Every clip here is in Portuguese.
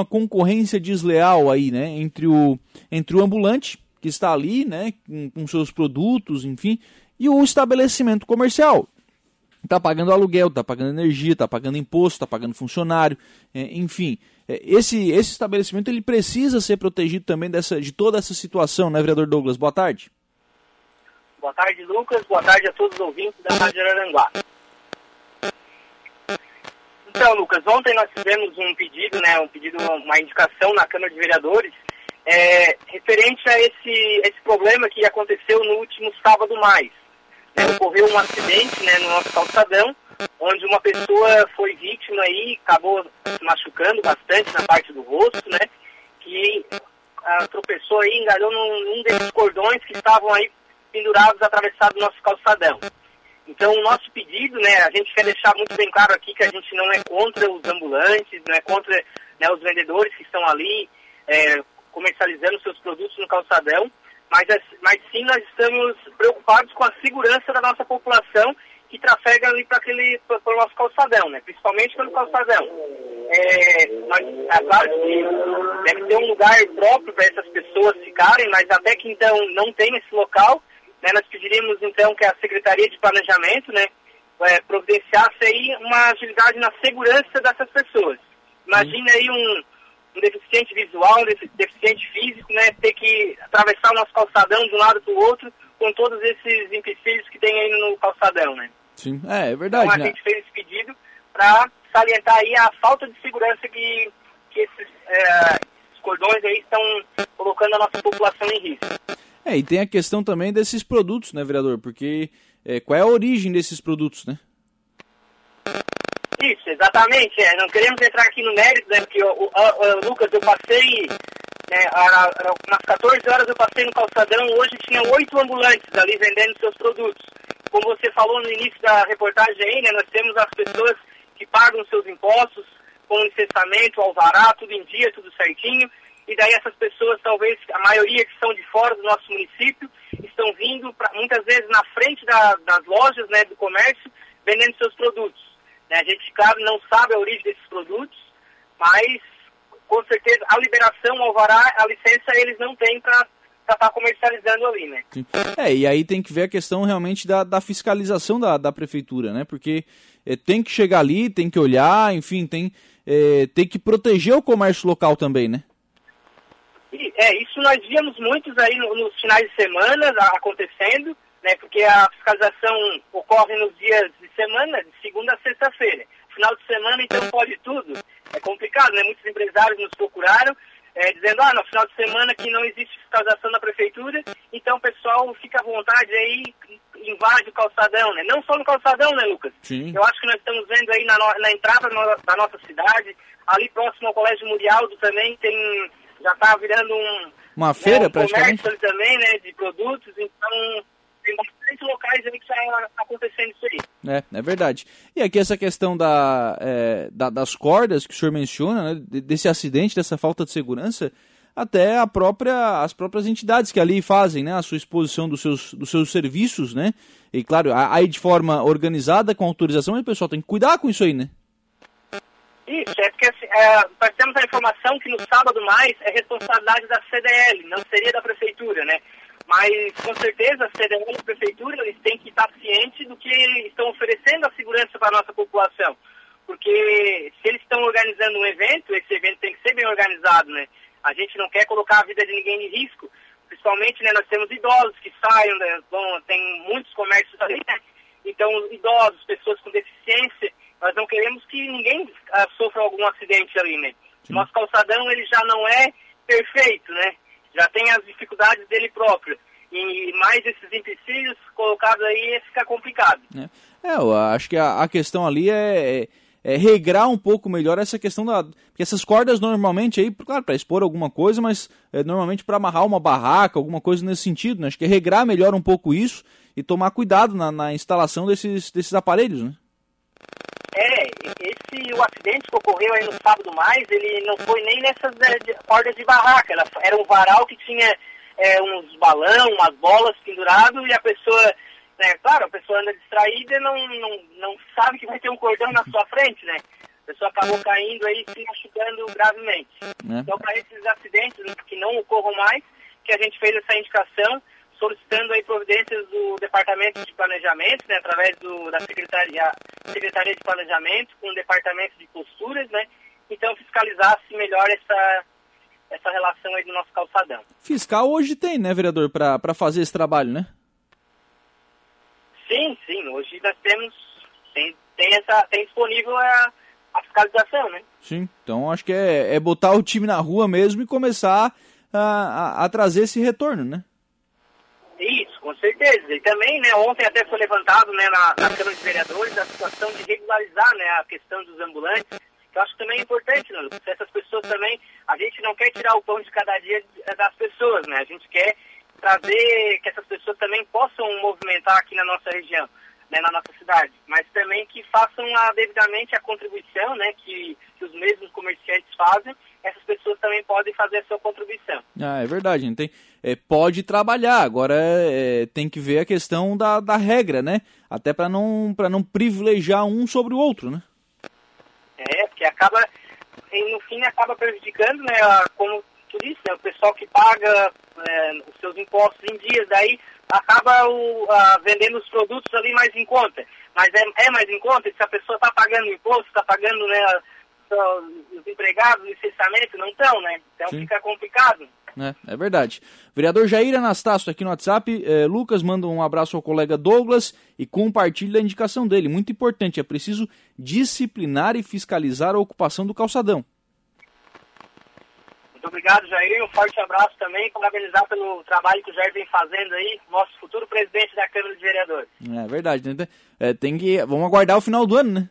uma concorrência desleal aí, né, entre o, entre o ambulante que está ali, né, com, com seus produtos, enfim, e o estabelecimento comercial. Está pagando aluguel, está pagando energia, está pagando imposto, está pagando funcionário, é, enfim. É, esse, esse estabelecimento ele precisa ser protegido também dessa, de toda essa situação, né, vereador Douglas? Boa tarde. Boa tarde, Lucas. Boa tarde a todos os ouvintes da Rádio Aranguá. Então, Lucas, ontem nós fizemos um pedido, né, um pedido, uma indicação na Câmara de Vereadores é, referente a esse, esse problema que aconteceu no último sábado mais. É, ocorreu um acidente né, no nosso calçadão, onde uma pessoa foi vítima e acabou se machucando bastante na parte do rosto, né? Que a tropeçou aí, engalhou num, num desses cordões que estavam aí pendurados, atravessados no nosso calçadão. Então, o nosso pedido, né, a gente quer deixar muito bem claro aqui que a gente não é contra os ambulantes, não é contra né, os vendedores que estão ali é, comercializando seus produtos no calçadão, mas, mas sim nós estamos preocupados com a segurança da nossa população que trafega ali para aquele para o nosso calçadão, né? Principalmente pelo calçadão. É, mas é claro que deve ter um lugar próprio para essas pessoas ficarem, mas até que então não tem esse local, né? Nós pediríamos então que a Secretaria de Planejamento, né, é, providenciasse aí uma agilidade na segurança dessas pessoas. Imagine aí um um deficiente visual, um deficiente físico, né, ter que atravessar o nosso calçadão de um lado para o outro, com todos esses empecilhos que tem aí no calçadão, né? Sim, é, é verdade. Então a né? gente fez esse pedido para salientar aí a falta de segurança que, que esses, é, cordões aí estão colocando a nossa população em risco. É, e tem a questão também desses produtos, né, vereador? Porque é, qual é a origem desses produtos, né? Isso, exatamente. É. Não queremos entrar aqui no mérito, né? Porque, o, o, o Lucas, eu passei, né, umas 14 horas eu passei no calçadão, hoje tinha oito ambulantes ali vendendo seus produtos. Como você falou no início da reportagem aí, né? Nós temos as pessoas que pagam seus impostos com licenciamento, alvará, tudo em dia, tudo certinho. E daí essas pessoas, talvez, a maioria que são de fora do nosso município, estão vindo, pra, muitas vezes, na frente da, das lojas, né, do comércio, vendendo seus produtos. Né? A gente, claro, não sabe a origem desses produtos, mas com certeza a liberação, o alvará, a licença eles não têm para estar tá comercializando ali, né? É, e aí tem que ver a questão realmente da, da fiscalização da, da prefeitura, né? Porque é, tem que chegar ali, tem que olhar, enfim, tem, é, tem que proteger o comércio local também, né? E, é, isso nós víamos muitos aí no, nos finais de semana acontecendo, né? Porque a fiscalização ocorre nos dias de semana, de segunda a sexta-feira. Final de semana, então pode tudo. É complicado, né? Muitos empresários nos procuraram é, dizendo, ah, no final de semana que não existe fiscalização na prefeitura, então o pessoal fica à vontade aí, invade o calçadão, né? Não só no calçadão, né, Lucas? Sim. Eu acho que nós estamos vendo aí na, na entrada no, da nossa cidade, ali próximo ao Colégio Murialdo também tem, já está virando um... Uma feira, né, um praticamente? comércio ali também, né, de produtos, então tem bastante locais aí que está acontecendo isso aí. É, é verdade. E aqui essa questão da, é, da, das cordas que o senhor menciona, né, desse acidente, dessa falta de segurança, até a própria, as próprias entidades que ali fazem né, a sua exposição dos seus, dos seus serviços, né? E claro, aí de forma organizada, com autorização, o pessoal tem que cuidar com isso aí, né? Isso, é porque assim, é, nós temos a informação que no sábado mais é responsabilidade da CDL, não seria da prefeitura, né? Mas, com certeza, a CDL e a Prefeitura eles têm que estar cientes do que estão oferecendo a segurança para a nossa população. Porque se eles estão organizando um evento, esse evento tem que ser bem organizado, né? A gente não quer colocar a vida de ninguém em risco. Principalmente, né, nós temos idosos que saem, né, tem muitos comércios ali, né? Então, idosos, pessoas com deficiência, nós não queremos que ninguém uh, sofra algum acidente ali, né? Nosso calçadão, ele já não é perfeito, né? já tem as dificuldades dele próprio. E mais esses empecilhos colocados aí fica complicado. É, é eu acho que a, a questão ali é, é, é, regrar um pouco melhor essa questão da. Porque essas cordas normalmente aí, claro, para expor alguma coisa, mas é, normalmente para amarrar uma barraca, alguma coisa nesse sentido, né? Acho que é regrar melhor um pouco isso e tomar cuidado na, na instalação desses, desses aparelhos, né? Esse o acidente que ocorreu aí no sábado mais, ele não foi nem nessas é, cordas de barraca, ela, era um varal que tinha é, uns balão, umas bolas pendurado e a pessoa, né, claro, a pessoa anda distraída e não, não, não sabe que vai ter um cordão na sua frente, né? A pessoa acabou caindo aí se machucando gravemente. É. Então, para esses acidentes que não ocorram mais, que a gente fez essa indicação, solicitando aí providências do Departamento de Planejamento, né, através do, da Secretaria, Secretaria de Planejamento, com o Departamento de Posturas, né, então fiscalizasse melhor essa, essa relação aí do nosso calçadão. Fiscal hoje tem, né, vereador, para fazer esse trabalho, né? Sim, sim, hoje nós temos, tem, tem, essa, tem disponível a, a fiscalização, né? Sim, então acho que é, é botar o time na rua mesmo e começar a, a, a trazer esse retorno, né? Certeza. E também, né, ontem até foi levantado né, na, na Câmara de Vereadores a situação de regularizar né, a questão dos ambulantes, que eu acho que também é importante, né, Lucas? Essas pessoas também, a gente não quer tirar o pão de cada dia das pessoas, né? A gente quer trazer que essas pessoas também possam movimentar aqui na nossa região, né, na nossa cidade, mas também que façam a, devidamente a contribuição, né, que, que os mesmos comerciantes fazem, essas pessoas também podem fazer a sua contribuição. Ah, é verdade, tem, é, pode trabalhar, agora é, tem que ver a questão da, da regra, né, até para não, não privilegiar um sobre o outro, né. É, porque acaba, no fim, acaba prejudicando, né, como turista, né, o pessoal que paga é, os seus impostos em dias, daí acaba o, vendendo os produtos ali mais em conta. Mas é, é mais em conta se a pessoa está pagando imposto, está pagando né, os empregados, licenciamento, não estão, né? Então Sim. fica complicado. É, é verdade. Vereador Jair Anastácio aqui no WhatsApp. É, Lucas manda um abraço ao colega Douglas e compartilha a indicação dele. Muito importante, é preciso disciplinar e fiscalizar a ocupação do calçadão. Muito obrigado, Jair. Um forte abraço também. Parabenizar pelo trabalho que o Jair vem fazendo aí, nosso futuro presidente da Câmara de Vereadores. É verdade. Né? É, tem que. Vamos aguardar o final do ano, né?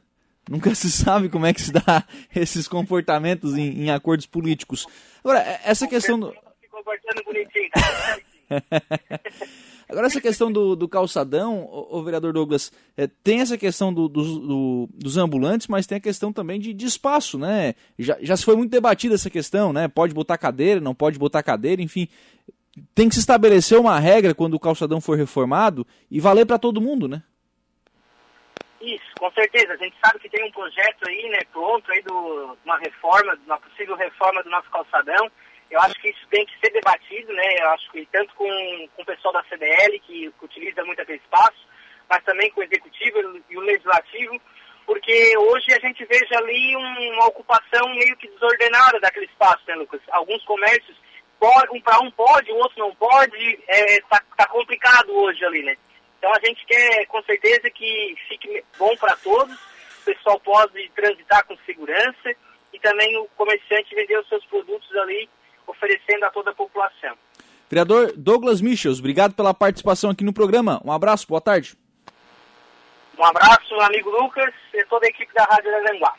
Nunca se sabe como é que se dá esses comportamentos em, em acordos políticos. Agora, é, essa questão do. Tá? Agora, essa questão do, do calçadão, o, vereador Douglas, é, tem essa questão do, do, dos ambulantes, mas tem a questão também de, de espaço, né? Já, já se foi muito debatida essa questão, né? Pode botar cadeira, não pode botar cadeira, enfim. Tem que se estabelecer uma regra quando o calçadão for reformado e valer para todo mundo, né? Com certeza. A gente sabe que tem um projeto aí, né, pronto aí do uma reforma, uma possível reforma do nosso calçadão. Eu acho que isso tem que ser debatido, né? Eu acho que tanto com, com o pessoal da CDL, que, que utiliza muito aquele espaço, mas também com o executivo e o legislativo, porque hoje a gente veja ali uma ocupação meio que desordenada daquele espaço, né, Lucas? Alguns comércios, um para um pode, o outro não pode, é, tá, tá complicado hoje ali, né? Então a gente quer com certeza que fique bom para todos, o pessoal pode transitar com segurança e também o comerciante vender os seus produtos ali, oferecendo a toda a população. Vereador Douglas Michels, obrigado pela participação aqui no programa. Um abraço, boa tarde. Um abraço, amigo Lucas e toda a equipe da Rádio Aranguá.